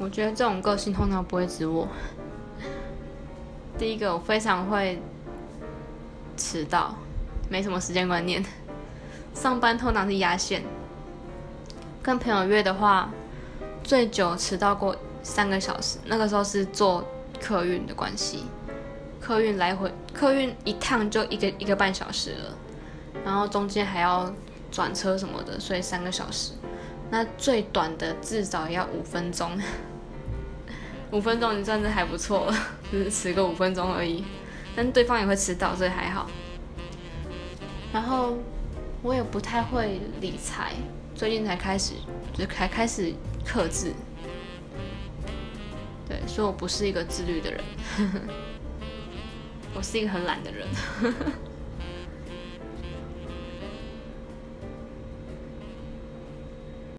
我觉得这种个性通常不会指我。第一个，我非常会迟到，没什么时间观念。上班通常是压线，跟朋友约的话，最久迟到过三个小时。那个时候是坐客运的关系，客运来回，客运一趟就一个一个半小时了，然后中间还要转车什么的，所以三个小时。那最短的至少要五分钟，五分钟你算是还不错了，只是迟个五分钟而已。但对方也会迟到，所以还好。然后。我也不太会理财，最近才开始，就才开始克制。对，所以我不是一个自律的人，我是一个很懒的人。